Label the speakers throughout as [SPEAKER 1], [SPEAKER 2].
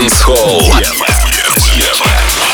[SPEAKER 1] Dance Hall.
[SPEAKER 2] Dance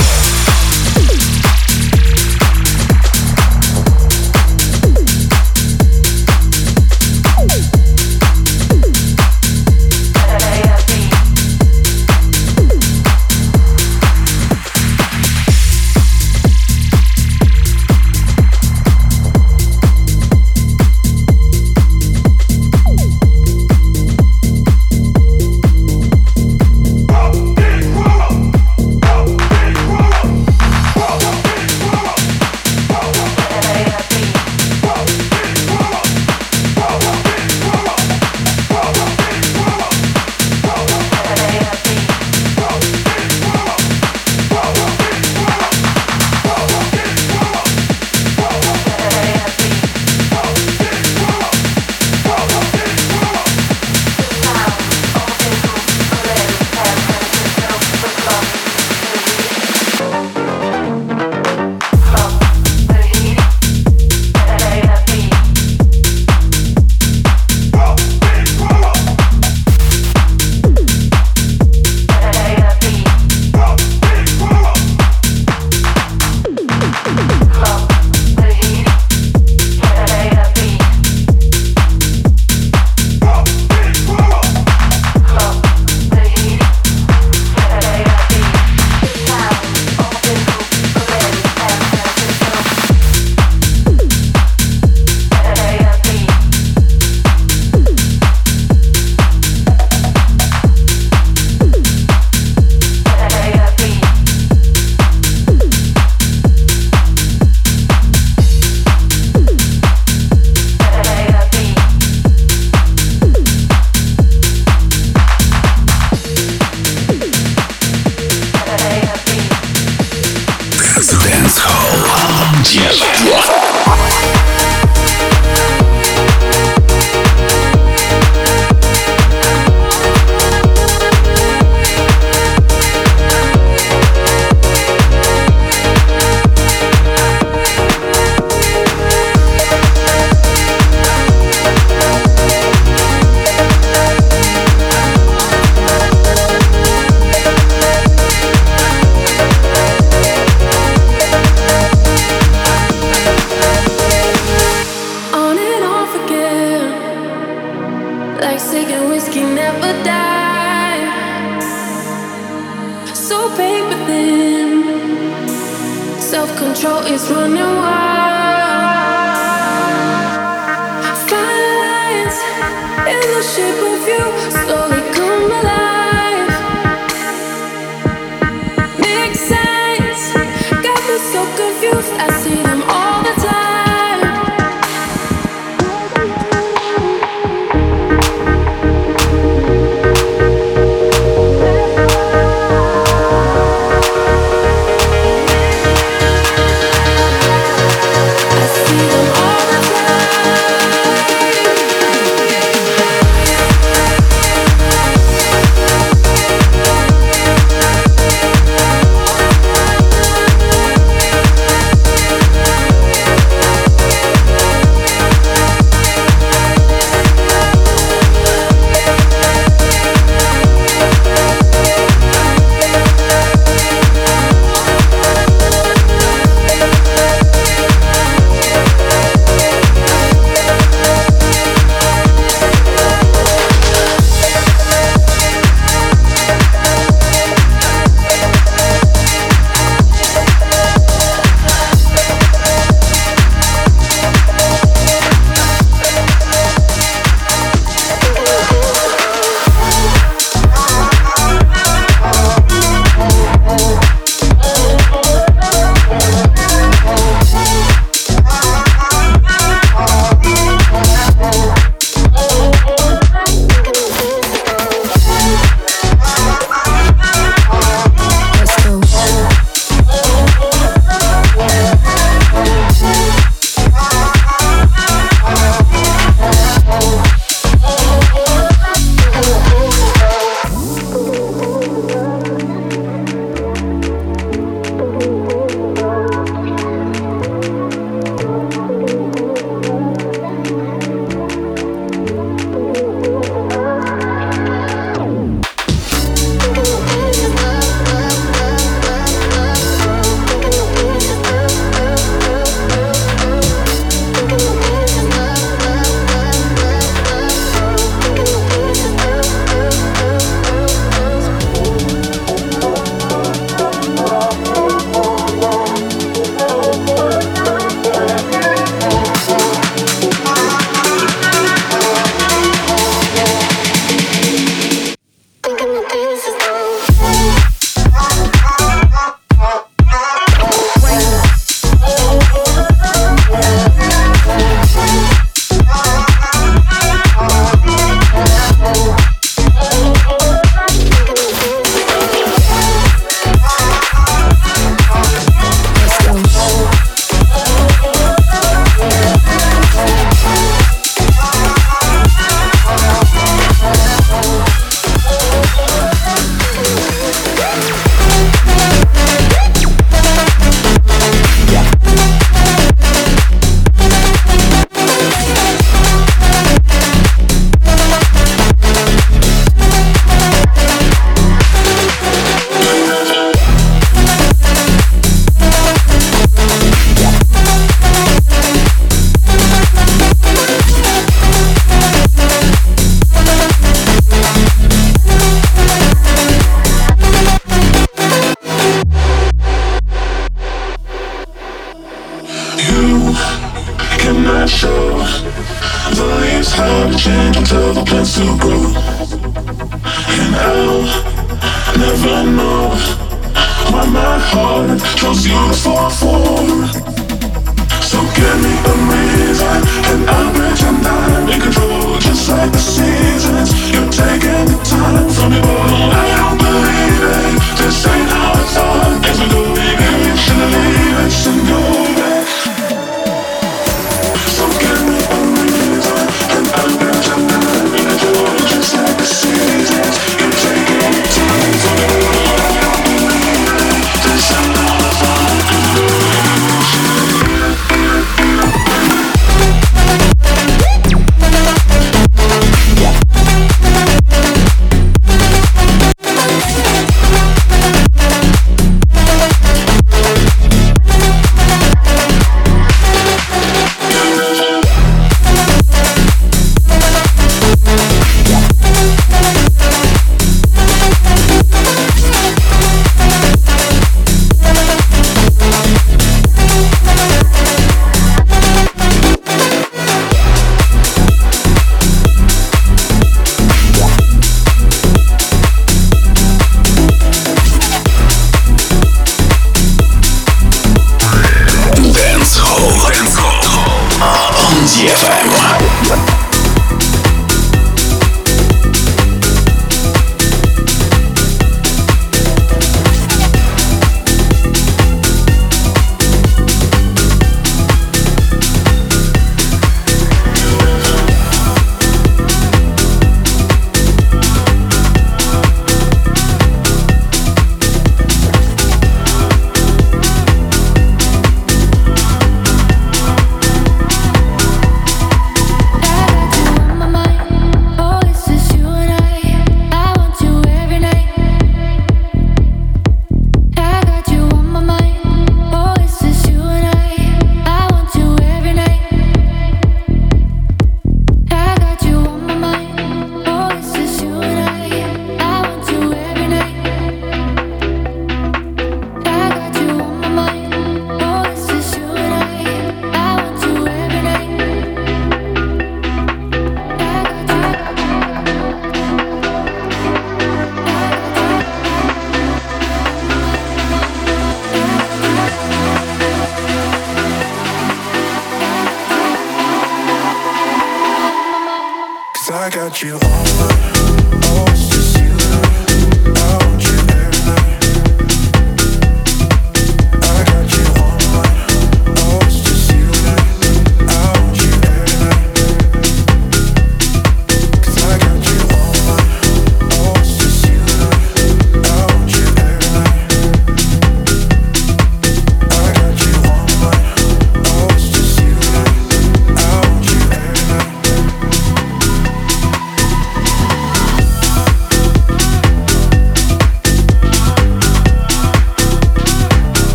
[SPEAKER 2] that you
[SPEAKER 3] are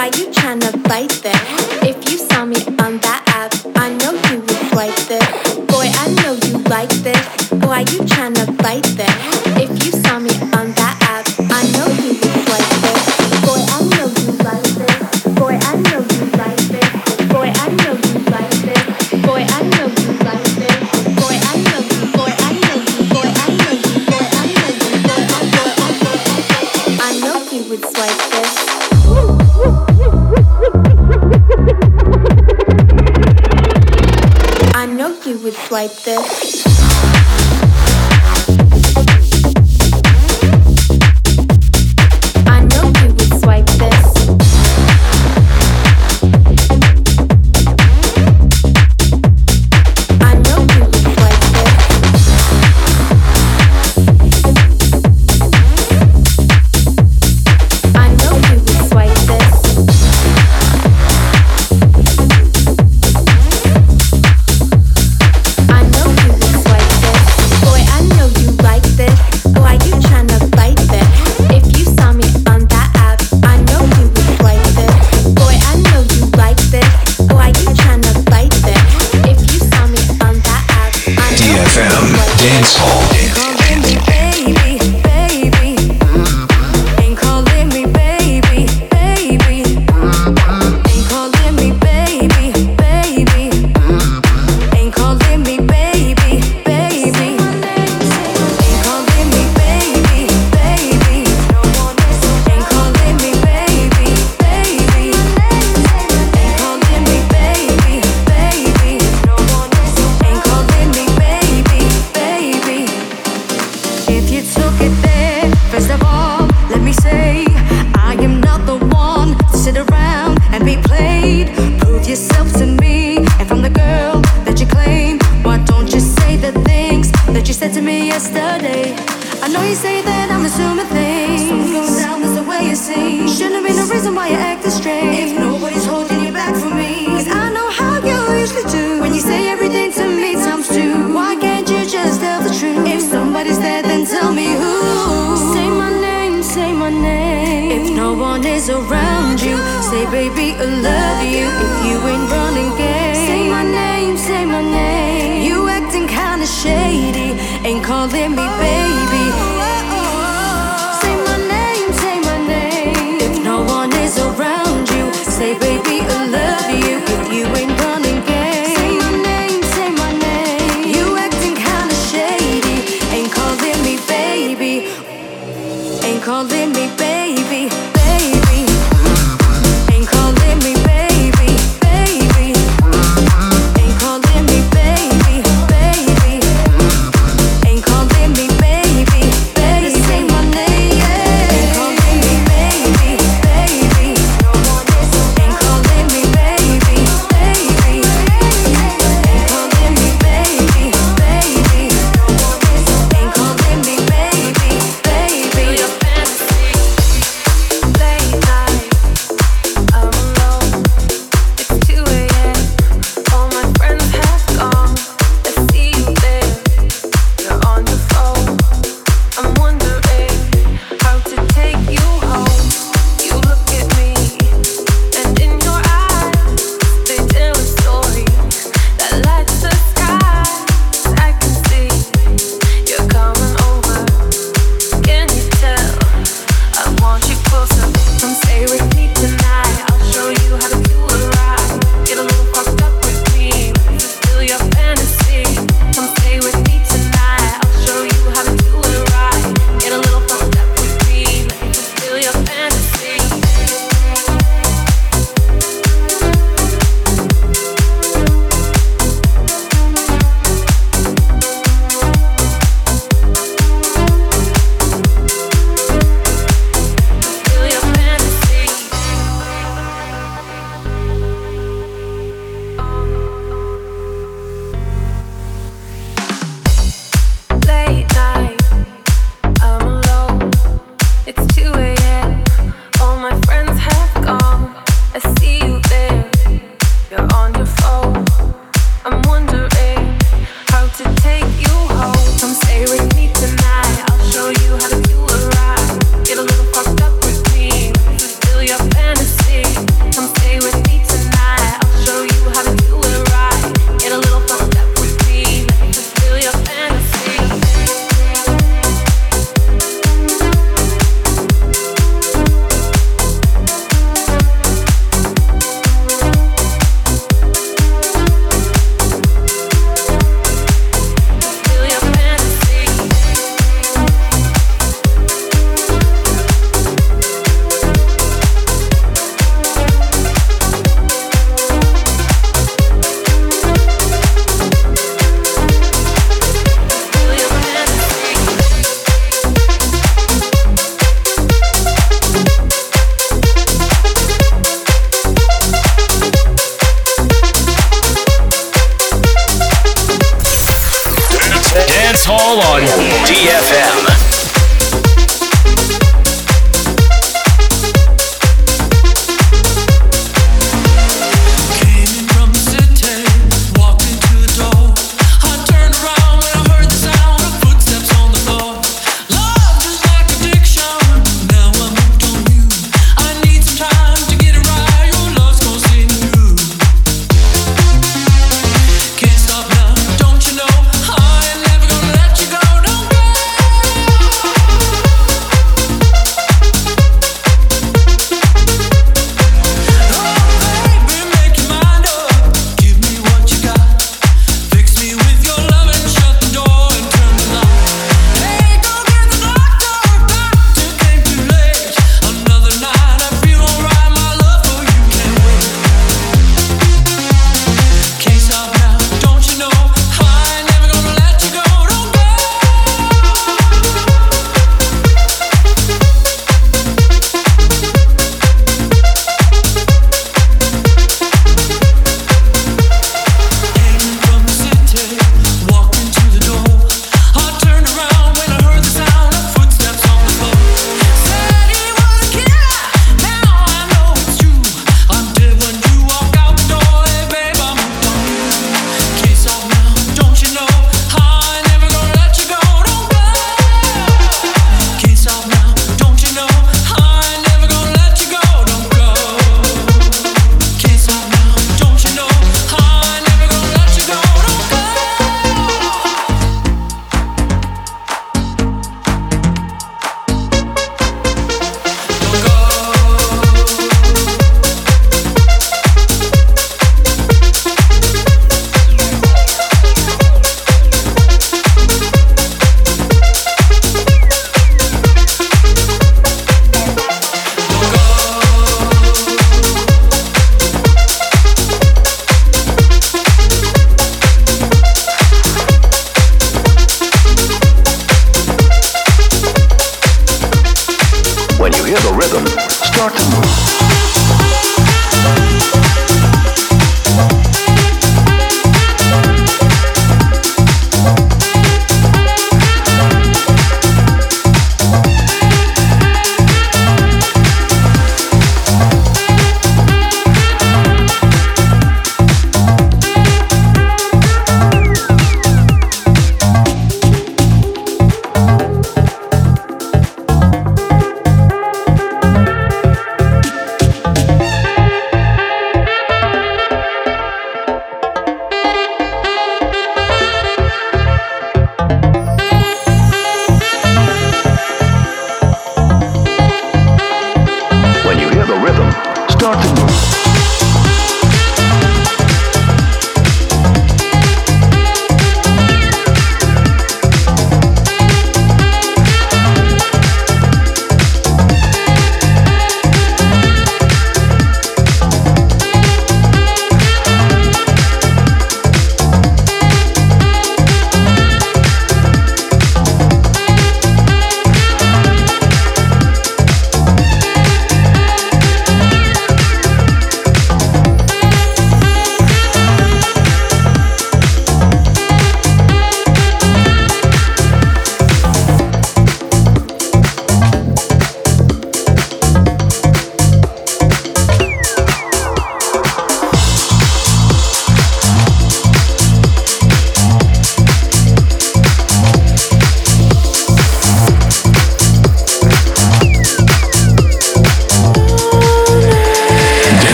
[SPEAKER 3] Why you tryna fight this?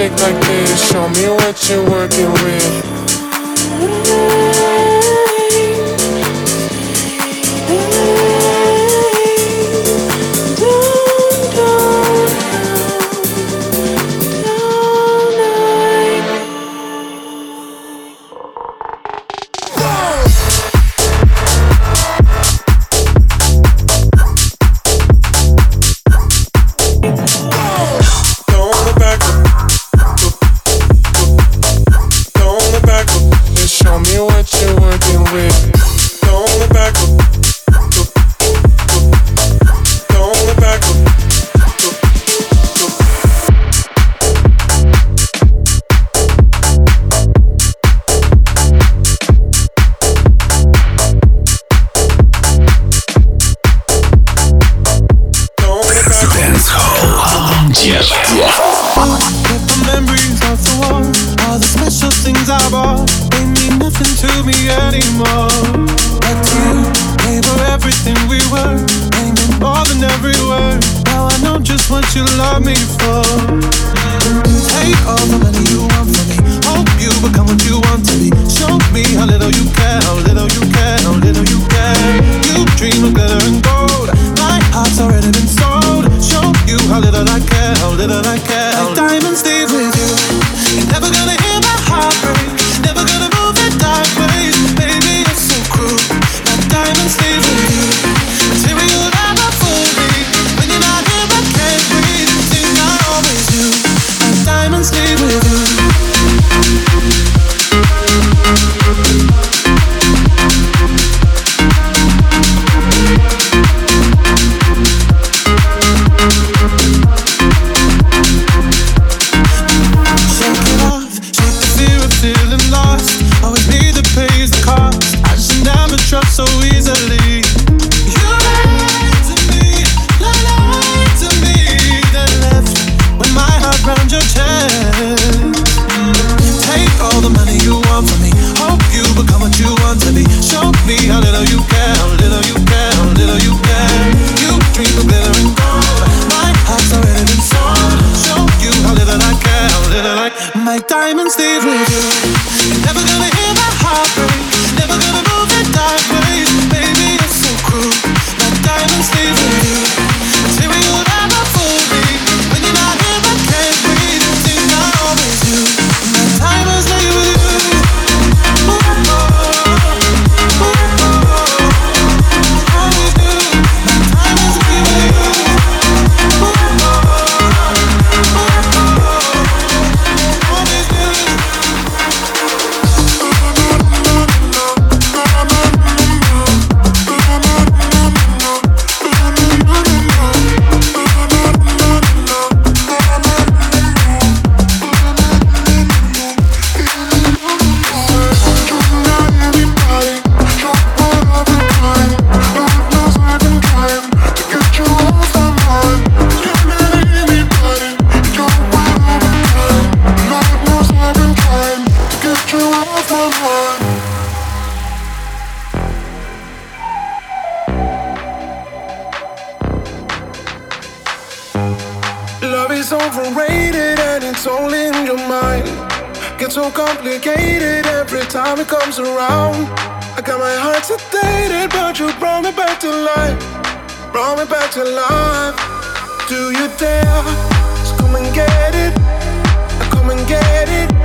[SPEAKER 3] Like this.
[SPEAKER 4] Show me
[SPEAKER 5] what you're working with.
[SPEAKER 6] overrated and it's all in your mind. Gets so complicated every time it comes around. I got my heart sedated, but you brought me back to life. Brought me back to life. Do you dare? So come and get it. Come and get it.